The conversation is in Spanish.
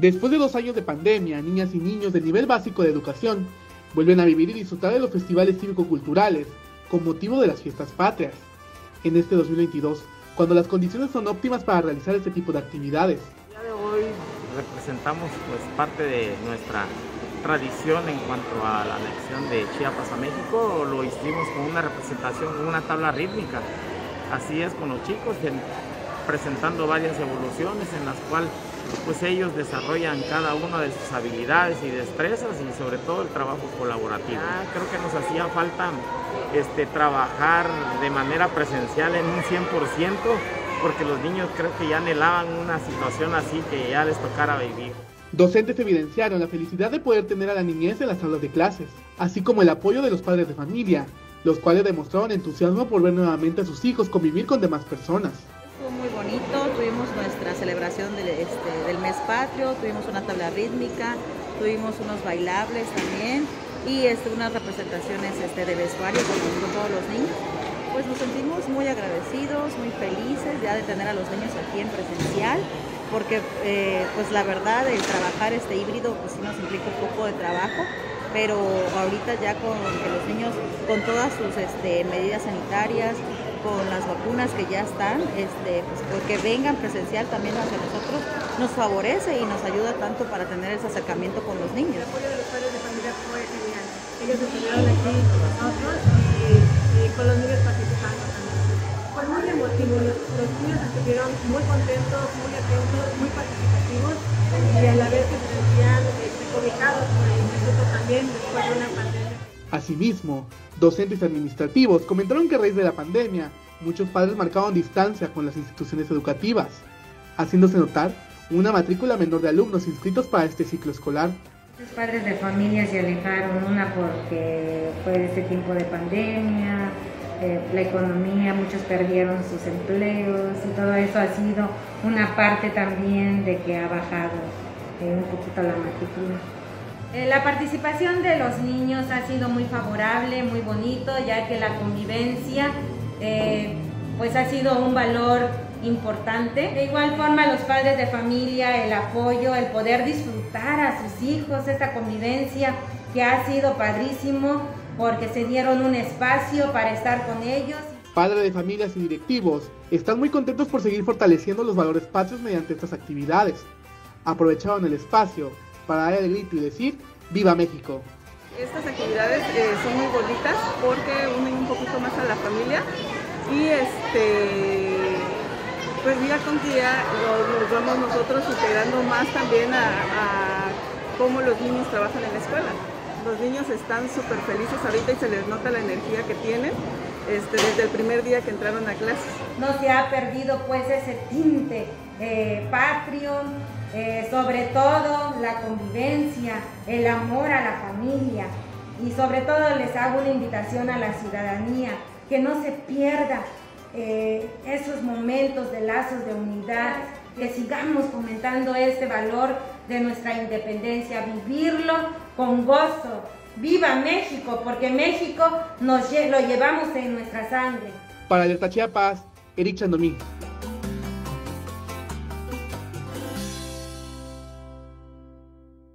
Después de dos años de pandemia, niñas y niños del nivel básico de educación vuelven a vivir y disfrutar de los festivales cívico-culturales con motivo de las fiestas patrias. En este 2022, cuando las condiciones son óptimas para realizar este tipo de actividades. El día de hoy representamos pues parte de nuestra tradición en cuanto a la anexión de Chiapas a México, lo hicimos con una representación, con una tabla rítmica. Así es con los chicos, presentando varias evoluciones en las cuales pues ellos desarrollan cada una de sus habilidades y destrezas y sobre todo el trabajo colaborativo. Ah, creo que nos hacía falta este, trabajar de manera presencial en un 100% porque los niños creo que ya anhelaban una situación así que ya les tocara vivir. Docentes evidenciaron la felicidad de poder tener a la niñez en las aulas de clases, así como el apoyo de los padres de familia, los cuales demostraron entusiasmo por ver nuevamente a sus hijos convivir con demás personas tuvimos nuestra celebración del, este, del mes patrio, tuvimos una tabla rítmica, tuvimos unos bailables también y este, unas representaciones este, de vestuario con, todos los niños. Pues nos sentimos muy agradecidos, muy felices ya de tener a los niños aquí en presencial, porque eh, pues la verdad el trabajar este híbrido pues sí nos implica un poco de trabajo, pero ahorita ya con que los niños con todas sus este, medidas sanitarias, con las vacunas que ya están, este, pues, porque vengan presencial también hacia nosotros, nos favorece y nos ayuda tanto para tener ese acercamiento con los niños. El apoyo de los padres de familia fue genial. Ellos estuvieron aquí con nosotros y, con los niños participando también. Fue muy emotivo, los, niños estuvieron muy contentos, muy atentos, muy participativos y a la vez se sentían este, cobijados por el instituto también después de una pandemia. Asimismo, docentes administrativos comentaron que a raíz de la pandemia, muchos padres marcaban distancia con las instituciones educativas, haciéndose notar una matrícula menor de alumnos inscritos para este ciclo escolar. Muchos padres de familia se alejaron, una porque fue este tiempo de pandemia, eh, la economía, muchos perdieron sus empleos y todo eso ha sido una parte también de que ha bajado eh, un poquito la matrícula. Eh, la participación de los niños ha sido muy favorable, muy bonito, ya que la convivencia eh, pues ha sido un valor importante. De igual forma los padres de familia, el apoyo, el poder disfrutar a sus hijos, esta convivencia que ha sido padrísimo porque se dieron un espacio para estar con ellos. Padres de familias y directivos están muy contentos por seguir fortaleciendo los valores patrios mediante estas actividades. Aprovecharon el espacio para dar el grito y decir ¡Viva México! Estas actividades eh, son muy bonitas porque unen un poquito más a la familia y este pues día con día nos, vamos nosotros integrando más también a, cómo los niños trabajan en la escuela. Los niños están súper felices ahorita y se les nota la energía que tienen este, desde el primer día que entraron a clases. No se ha perdido pues ese tinte eh, patrio, eh, sobre todo la convivencia, el amor a la familia y sobre todo les hago una invitación a la ciudadanía que no se pierda eh, esos momentos de lazos de unidad, que sigamos fomentando este valor de nuestra independencia, vivirlo con gozo. ¡Viva México! Porque México nos, lo llevamos en nuestra sangre. Para Alerta Chiapas, Eric Chandomí.